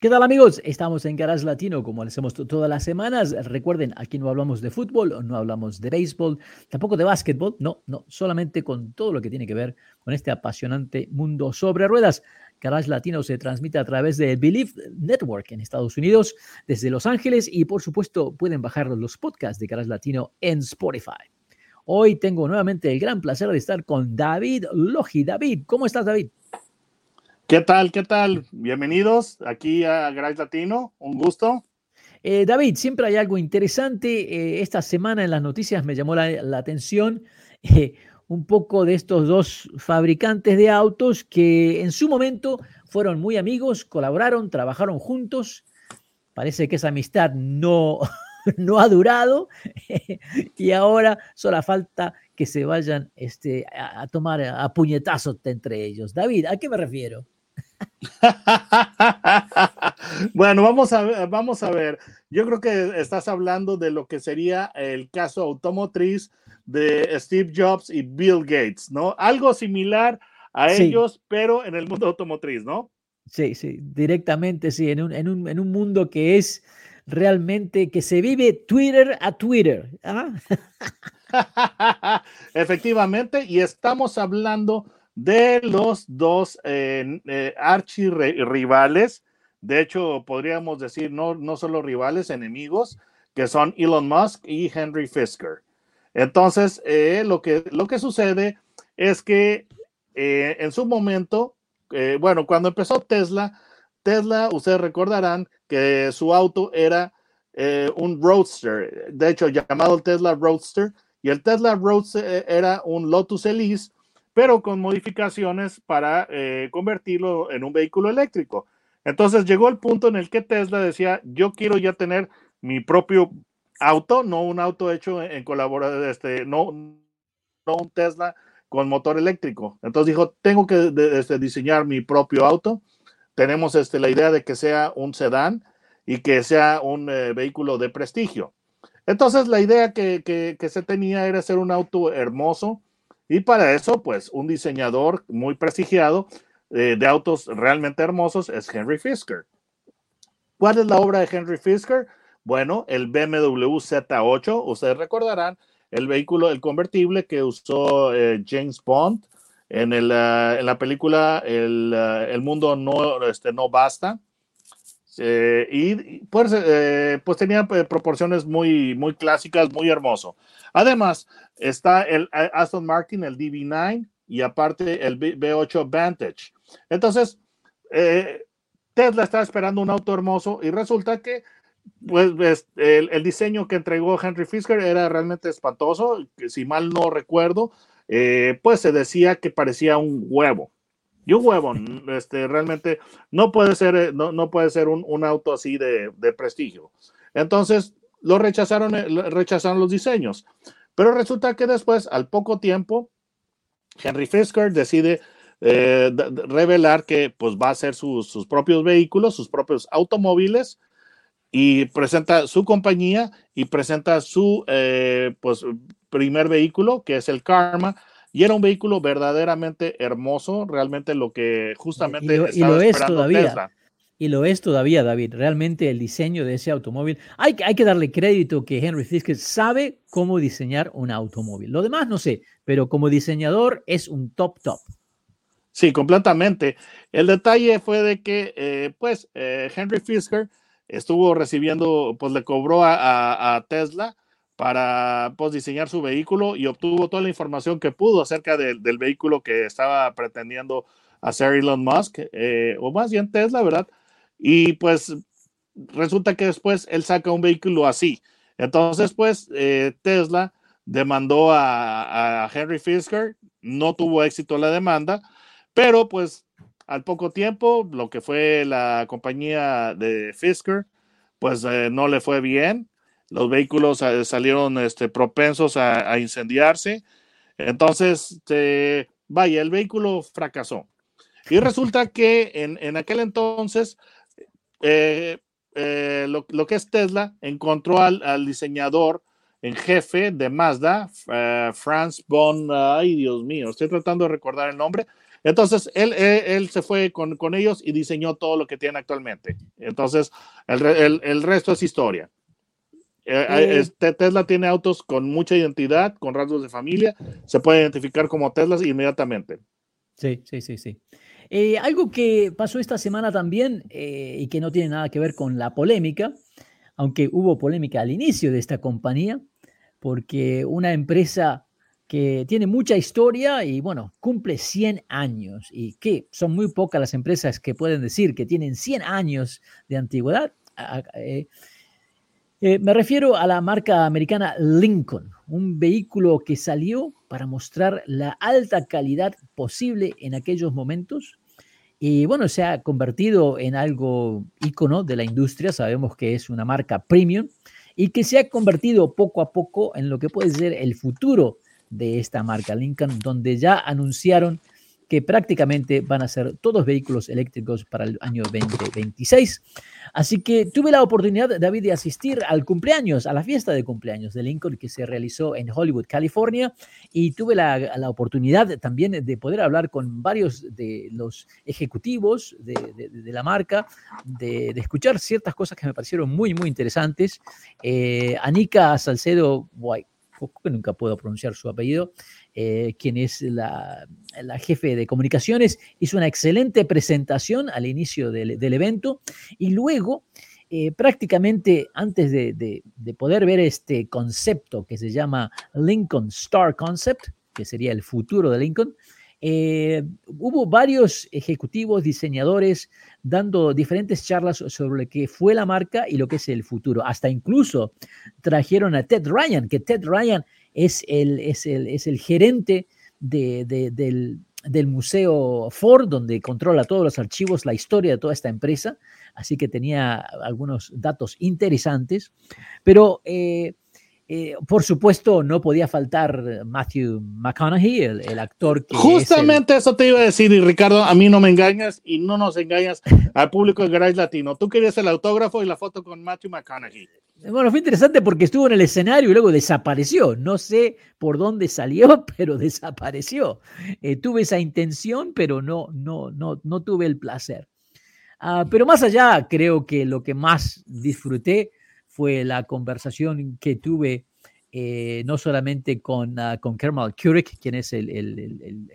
¿Qué tal amigos? Estamos en Garage Latino como lo hacemos todas las semanas. Recuerden, aquí no hablamos de fútbol, no hablamos de béisbol, tampoco de básquetbol, no, no, solamente con todo lo que tiene que ver con este apasionante mundo sobre ruedas. Garage Latino se transmite a través de Believe Network en Estados Unidos, desde Los Ángeles y por supuesto pueden bajar los podcasts de Garage Latino en Spotify. Hoy tengo nuevamente el gran placer de estar con David Logi. David, ¿cómo estás David? ¿Qué tal? ¿Qué tal? Bienvenidos aquí a Garage Latino. Un gusto. Eh, David, siempre hay algo interesante. Eh, esta semana en las noticias me llamó la, atención eh, un poco de estos dos fabricantes de autos que en su momento fueron muy amigos, colaboraron, trabajaron juntos. Parece que esa amistad no, no ha durado y ahora solo falta que se vayan este, a, a tomar a puñetazos entre ellos. David, ¿a qué me refiero? bueno, vamos a, ver, vamos a ver. Yo creo que estás hablando de lo que sería el caso automotriz de Steve Jobs y Bill Gates, ¿no? Algo similar a ellos, pero en el mundo automotriz, ¿no? Sí, sí, directamente, sí, en un, en un, en un mundo que es realmente que se vive Twitter a Twitter. ¿ah? Efectivamente, y estamos hablando de los dos eh, eh archirrivales, de hecho podríamos decir no, no solo rivales, enemigos, que son Elon Musk y Henry Fisker. Entonces, eh, lo, que, lo que sucede es que en su momento, bueno, cuando empezó Tesla, Tesla, ustedes recordarán que su auto era un Roadster, de hecho llamado Tesla Roadster, y el Tesla Roadster era un Lotus Elise pero con modificaciones para eh, convertirlo en un vehículo eléctrico. Entonces llegó el punto en el que Tesla decía, yo quiero ya tener mi propio auto, no un auto hecho en, colaboración, este, no, no un Tesla con motor eléctrico. Entonces dijo, tengo que este, diseñar mi propio auto. Tenemos este, la idea de que sea un sedán y que sea un eh, vehículo de prestigio. Entonces la idea que, que, que, se tenía era ser un auto hermoso, y para eso, pues un diseñador muy prestigiado eh, de autos realmente hermosos es Henry Fisker. ¿Cuál es la obra de Henry Fisker? Bueno, el BMW Z8, ustedes recordarán, el vehículo, el convertible que usó eh, James Bond en, el, uh, en, la película El, el mundo no, este, no basta. Eh, y pues, eh, pues tenía eh, proporciones muy, muy clásicas, muy hermoso. Además, está el Aston Martin, el DB9 y aparte el V8 Vantage. Entonces, Tesla está esperando un auto hermoso y resulta que pues, el, el, diseño que entregó Henry Fisker era realmente espantoso. Si mal no recuerdo, pues se decía que parecía un huevo. Y un huevo, este, realmente no puede ser, eh, no, no puede ser un, un auto así de, de prestigio. Entonces, lo rechazaron, eh, rechazaron los diseños. Pero resulta que después, al poco tiempo, Henry Fisker decide eh, revelar que pues, va a hacer sus, sus propios vehículos, sus propios automóviles, y presenta su compañía y presenta su pues, primer vehículo, que es el Karma, y era un vehículo verdaderamente hermoso, realmente lo que justamente y lo, estaba y lo es todavía. Tesla. Y lo es todavía, David. Realmente el diseño de ese automóvil, hay, hay que darle crédito que Henry Fisker sabe cómo diseñar un automóvil. Lo demás no sé, pero como diseñador es un top top. Sí, completamente. El detalle fue de que, eh, pues, eh, Henry Fisker estuvo recibiendo, pues le cobró a, Tesla para pues, diseñar su vehículo y obtuvo toda la información que pudo acerca del vehículo que estaba pretendiendo hacer Elon Musk, eh, o más bien Tesla, ¿verdad? Y pues resulta que después él saca un vehículo así. Entonces, pues eh, Tesla demandó a, a, Henry Fisker, no tuvo éxito la demanda, pero pues al poco tiempo, lo que fue la compañía de Fisker, pues eh, no le fue bien. Los vehículos eh, salieron este, propensos a, incendiarse. Entonces, este, vaya, el vehículo fracasó. Y resulta que en, aquel entonces, eh, lo, que es Tesla encontró al, diseñador en jefe de Mazda, Franz von, ay Dios mío, estoy tratando de recordar el nombre, entonces, él, él, se fue con, con, ellos y diseñó todo lo que tiene actualmente. Entonces, el, el, el resto es historia. Eh, eh, este, Tesla tiene autos con mucha identidad, con rasgos de familia. Se puede identificar como Tesla inmediatamente. Sí, sí, sí, sí. Eh, algo que pasó esta semana también y que no tiene nada que ver con la polémica, aunque hubo polémica al inicio de esta compañía, porque una empresa que tiene mucha historia y bueno, cumple 100 años y que son muy pocas las empresas que pueden decir que tienen 100 años de antigüedad. Eh, eh, me refiero a la marca americana Lincoln, un vehículo que salió para mostrar la alta calidad posible en aquellos momentos y bueno, se ha convertido en algo ícono de la industria, sabemos que es una marca premium y que se ha convertido poco a poco en lo que puede ser el futuro de esta marca Lincoln, donde ya anunciaron que prácticamente van a ser todos vehículos eléctricos para el año 2026. Así que tuve la oportunidad, David, de asistir al cumpleaños, a la fiesta de cumpleaños de Lincoln que se realizó en Hollywood, California, y tuve la, la oportunidad también de poder hablar con varios de los ejecutivos de, la marca, de, de, escuchar ciertas cosas que me parecieron muy, muy interesantes. Eh, Anika Salcedo White que nunca puedo pronunciar su apellido, eh, quien es la, jefe de comunicaciones, hizo una excelente presentación al inicio del, evento y luego, eh, prácticamente antes de, poder ver este concepto que se llama Lincoln Star Concept, que sería el futuro de Lincoln, eh, hubo varios ejecutivos, diseñadores, dando diferentes charlas sobre lo que fue la marca y lo que es el futuro. Hasta incluso trajeron a Ted Ryan, que Ted Ryan es el, es el, es el gerente del, del Museo Ford, donde controla todos los archivos, la historia de toda esta empresa. Así que tenía algunos datos interesantes. Pero eh, eh, por supuesto, no podía faltar Matthew McConaughey, el, actor que. Justamente eso te iba a decir, y Ricardo, a mí no me engañas y no nos engañas al público de Garage Latino. Tú querías el autógrafo y la foto con Matthew McConaughey. Bueno, fue interesante porque estuvo en el escenario y luego desapareció. No sé por dónde salió, pero desapareció. Eh, tuve esa intención, pero no, no, no, no tuve el placer. Ah, pero más allá, creo que lo que más disfruté fue la conversación que tuve eh, no solamente con, uh, con Kermal quien es el,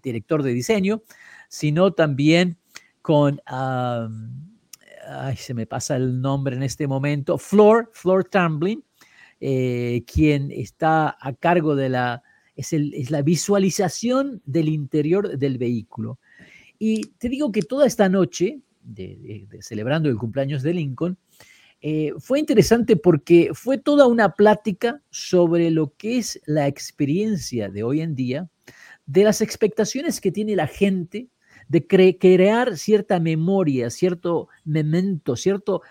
director de diseño, sino también con, ay, se me pasa el nombre en este momento, Floor, Floor Tumbling, eh, quien está a cargo de la, es, es la visualización del interior del vehículo. Y te digo que toda esta noche, celebrando el cumpleaños de Lincoln, eh, fue interesante porque fue toda una plática sobre lo que es la experiencia de hoy en día, de las expectaciones que tiene la gente de crear cierta memoria, cierto memento, cierto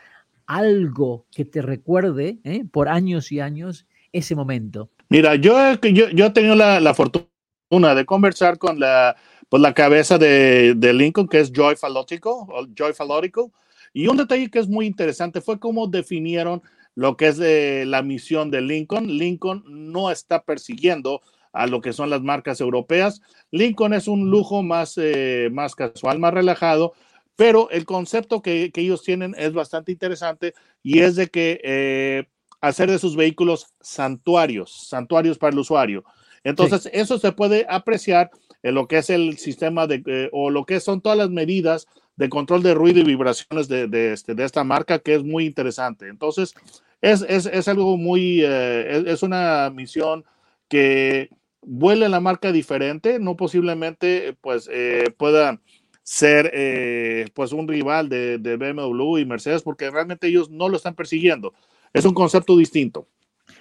algo que te recuerde ¿eh? por años y años ese momento. Mira, yo, yo, yo he tenido la, fortuna de conversar con la, pues, la cabeza de, de Lincoln, que es Joy Falótico, Joy Falótico, y un detalle que es muy interesante fue cómo definieron lo que es eh, la misión de Lincoln. Lincoln no está persiguiendo a lo que son las marcas europeas. Lincoln es un lujo más, eh, más casual, más relajado, pero el concepto que, ellos tienen es bastante interesante y es de que eh, hacer de sus vehículos santuarios, santuarios para el usuario. Entonces, eso se puede apreciar en lo que es el sistema de, o lo que son todas las medidas de control de ruido y vibraciones de, de, este, de esta marca que es muy interesante. Entonces, es, es, es algo muy, eh, es, una misión que vuelve la marca diferente, no posiblemente pues eh, pueda ser eh, pues un rival de, de, BMW y Mercedes porque realmente ellos no lo están persiguiendo. Es un concepto distinto.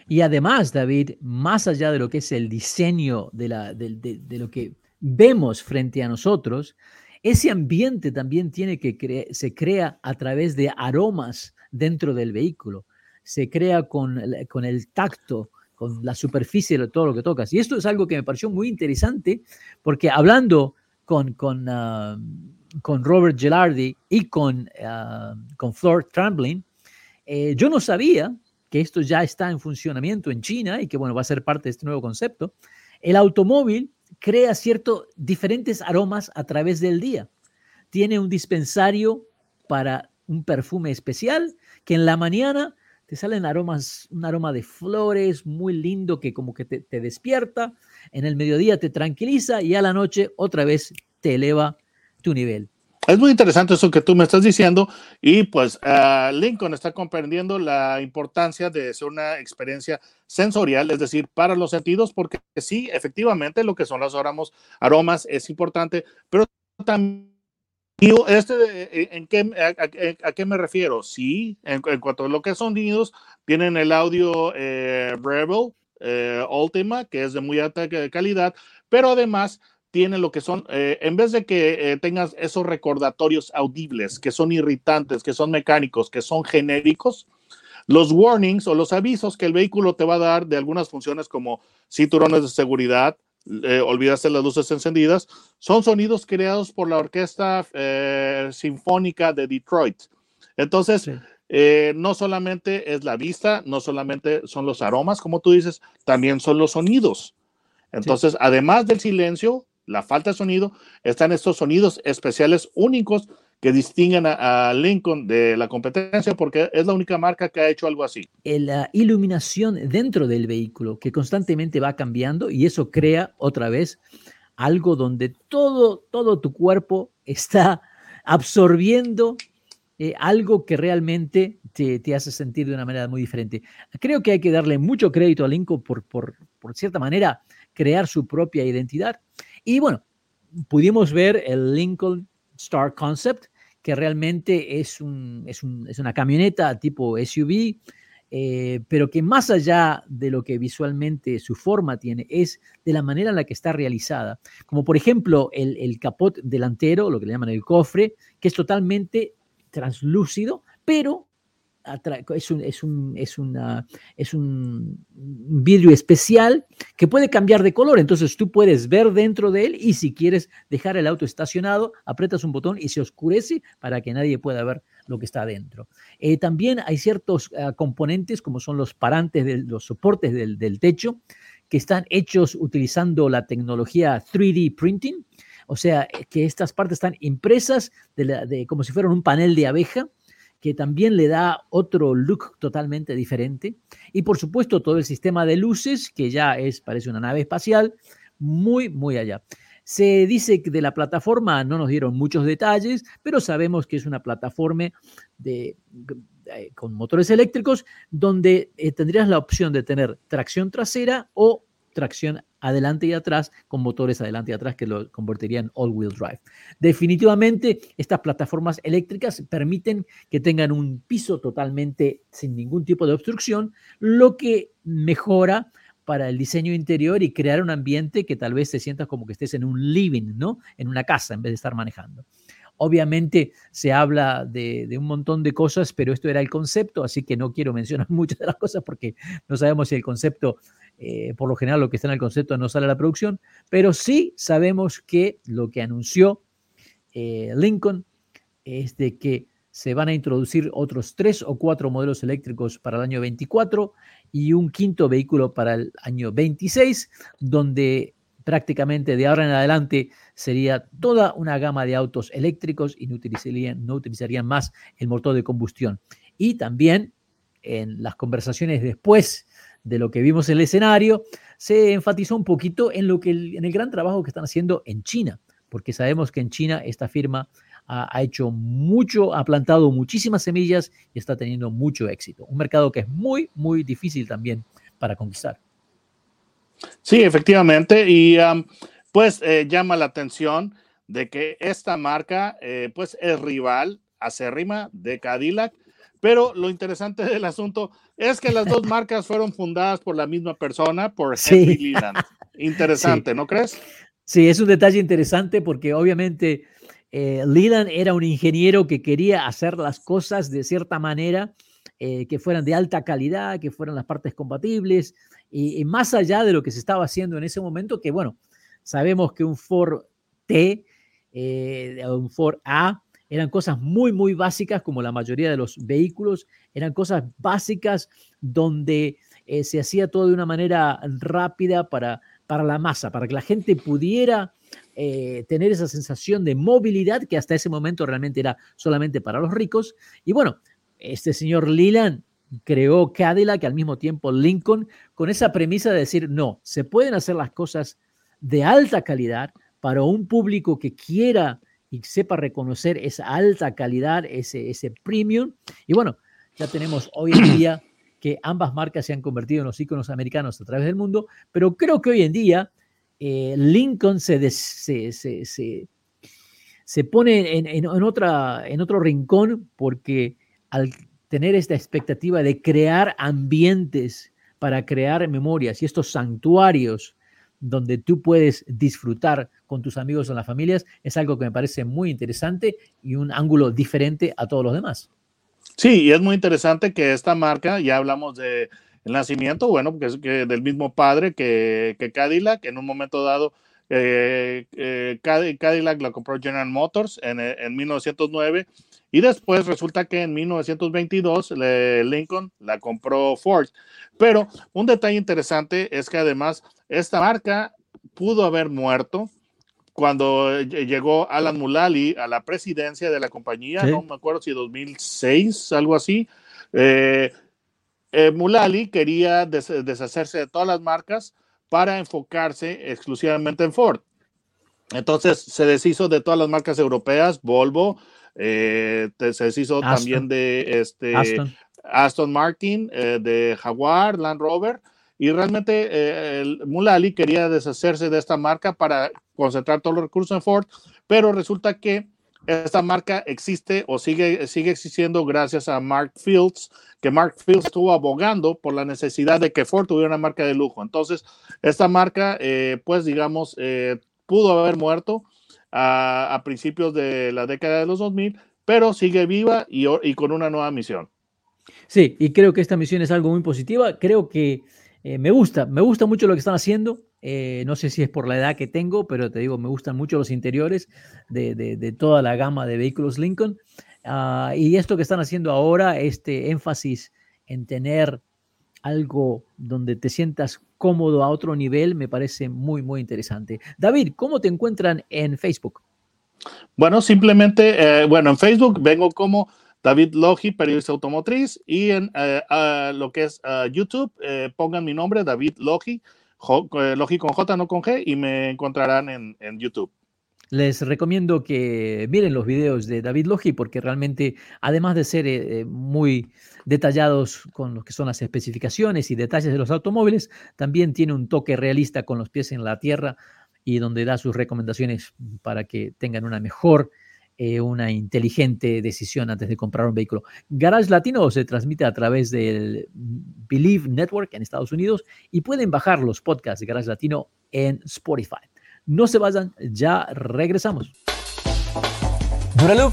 Y además, David, más allá de lo que es el diseño de, la, de, de lo que vemos frente a nosotros, ese ambiente también tiene que cre se crea a través de aromas dentro del vehículo, se crea con, con el tacto, con la superficie de todo lo que tocas. Y esto es algo que me pareció muy interesante porque hablando con, con, uh, con Robert Gelardi y con, uh, con eh, yo no sabía que esto ya está en funcionamiento en China y que bueno, va a ser parte de este nuevo concepto. El automóvil crea ciertos diferentes aromas a través del día. Tiene un dispensario para un perfume especial que en la mañana te salen aromas, un aroma de flores muy lindo que como que te, te despierta, en el mediodía te tranquiliza y a la noche otra vez te eleva tu nivel. Es muy interesante eso que tú me estás diciendo y pues uh, Lincoln está comprendiendo la importancia de ser una experiencia sensorial, es decir, para los sentidos, porque sí, efectivamente lo que son los aromas, es importante, pero también este, ¿en qué, a, qué me refiero? Sí, en, cuanto a lo que son sonidos, tienen el audio eh, eh, Ultima, que es de muy alta calidad, pero además tiene lo que son, eh, en vez de que eh, tengas esos recordatorios audibles, que son irritantes, que son mecánicos, que son genéricos, los warnings o los avisos que el vehículo te va a dar de algunas funciones como cinturones de seguridad, eh, olvidaste las luces encendidas, son sonidos creados por la Orquesta eh, Sinfónica de Detroit. Entonces, sí. eh, no solamente es la vista, no solamente son los aromas, como tú dices, también son los sonidos. Entonces, sí. además del silencio, la falta de sonido, están estos sonidos especiales únicos que distinguen a, Lincoln de la competencia porque es la única marca que ha hecho algo así. La iluminación dentro del vehículo que constantemente va cambiando y eso crea otra vez algo donde todo, todo tu cuerpo está absorbiendo eh, algo que realmente te, te, hace sentir de una manera muy diferente. Creo que hay que darle mucho crédito a Lincoln por, por, por cierta manera, crear su propia identidad. Y bueno, pudimos ver el Lincoln Star Concept, que realmente es, un, es, un, es una camioneta tipo SUV, eh, pero que más allá de lo que visualmente su forma tiene, es de la manera en la que está realizada. Como por ejemplo el, el capot delantero, lo que le llaman el cofre, que es totalmente translúcido, pero es un, es, un, es, es un vidrio especial que puede cambiar de color. Entonces tú puedes ver dentro de él y si quieres dejar el auto estacionado, apretas un botón y se oscurece para que nadie pueda ver lo que está adentro. Eh, también hay ciertos uh, componentes como son los parantes, de, los soportes del, del techo que están hechos utilizando la tecnología 3D printing. O sea, que estas partes están impresas de la, de, como si fueran un panel de abeja que también le da otro look totalmente diferente. Y por supuesto todo el sistema de luces, que ya es, parece una nave espacial, muy, muy allá. Se dice que de la plataforma no nos dieron muchos detalles, pero sabemos que es una plataforma de, de, con motores eléctricos donde eh, tendrías la opción de tener tracción trasera o tracción adelante y atrás con motores adelante y atrás que lo convertirían en all-wheel drive. Definitivamente, estas plataformas eléctricas permiten que tengan un piso totalmente sin ningún tipo de obstrucción, lo que mejora para el diseño interior y crear un ambiente que tal vez te sientas como que estés en un living, ¿no? En una casa en vez de estar manejando. Obviamente se habla de, un montón de cosas, pero esto era el concepto, así que no quiero mencionar muchas de las cosas porque no sabemos si el concepto eh, por lo general lo que está en el concepto no sale a la producción, pero sí sabemos que lo que anunció eh, Lincoln es de que se van a introducir otros tres o cuatro modelos eléctricos para el año 24 y un quinto vehículo para el año 26, donde prácticamente de ahora en adelante sería toda una gama de autos eléctricos y no utilizarían, no utilizarían más el motor de combustión. Y también en las conversaciones después de lo que vimos en el escenario, se enfatizó un poquito en, lo que el, en el gran trabajo que están haciendo en China, porque sabemos que en China esta firma ha, hecho mucho, ha plantado muchísimas semillas y está teniendo mucho éxito. Un mercado que es muy, muy difícil también para conquistar. Sí, efectivamente. Y pues eh, llama la atención de que esta marca eh, pues es rival acérrima de Cadillac. Pero lo interesante del asunto es que las dos marcas fueron fundadas por la misma persona, por Henry Leland. Interesante, ¿no crees? Sí, es un detalle interesante porque obviamente eh, Leland era un ingeniero que quería hacer las cosas de cierta manera, eh, que fueran de alta calidad, que fueran las partes compatibles, y, más allá de lo que se estaba haciendo en ese momento, que bueno, sabemos que un Ford T, eh, un Ford A, eran cosas muy, muy básicas, como la mayoría de los vehículos, eran cosas básicas donde se hacía todo de una manera rápida para, para la masa, para que la gente pudiera eh, tener esa sensación de movilidad que hasta ese momento realmente era solamente para los ricos. Y bueno, este señor Leland creó Cadillac, al mismo tiempo Lincoln, con esa premisa de decir, no, se pueden hacer las cosas de alta calidad para un público que quiera y sepa reconocer esa alta calidad, ese, ese premium. Y bueno, ya tenemos hoy en día que ambas marcas se han convertido en los iconos americanos a través del mundo, pero creo que hoy en día eh, Lincoln se, se, pone en, otra, en otro rincón porque al tener esta expectativa de crear ambientes para crear memorias y estos santuarios donde tú puedes disfrutar con tus amigos o las familias, es algo que me parece muy interesante y un ángulo diferente a todos los demás. Sí, y es muy interesante que esta marca, ya hablamos de el nacimiento, bueno, porque es que del mismo padre que, que Cadillac, en un momento dado, eh, eh, Cadillac la compró General Motors en, en 1909 y después resulta que en 1922 Lincoln la compró Ford. Pero un detalle interesante es que además esta marca pudo haber muerto cuando llegó Alan Mulally a la presidencia de la compañía, no me acuerdo si 2006, algo así. Eh, eh, Mulali quería deshacerse de todas las marcas para enfocarse exclusivamente en Ford. Entonces se deshizo de todas las marcas europeas, Volvo, eh, se deshizo también de este, Aston, Martin, eh, de Jaguar, Land Rover, y realmente Mulali quería deshacerse de esta marca para concentrar todos los recursos en Ford, pero resulta que esta marca existe o sigue, sigue existiendo gracias a Mark Fields, que Mark Fields estuvo abogando por la necesidad de que Ford tuviera una marca de lujo. Entonces, esta marca, eh, pues digamos, eh, pudo haber muerto a, principios de la década de los 2000, pero sigue viva y, con una nueva misión. Sí, y creo que esta misión es algo muy positiva. Creo que eh, me gusta, me gusta mucho lo que están haciendo. Eh, no sé si es por la edad que tengo, pero te digo, me gustan mucho los interiores de, toda la gama de vehículos Lincoln. Ah, y esto que están haciendo ahora, este énfasis en tener algo donde te sientas cómodo a otro nivel, me parece muy, muy interesante. David, ¿cómo te encuentran en Facebook? Bueno, simplemente, eh, bueno, en Facebook vengo como David Logi, periodista automotriz, y en eh, lo que es YouTube, pongan mi nombre, David Logi eh, Logi con J, no con G, y me encontrarán en, YouTube. Les recomiendo que miren los videos de David Logi porque realmente, además de ser eh, eh, muy detallados con lo que son las especificaciones y detalles de los automóviles, también tiene un toque realista con los pies en la tierra y donde da sus recomendaciones para que tengan una mejor eh, una inteligente decisión antes de comprar un vehículo. Garage Latino se transmite a través del Believe Network en Estados Unidos y pueden bajar los podcasts de Garage Latino en Spotify. No se vayan, ya regresamos. Duraloop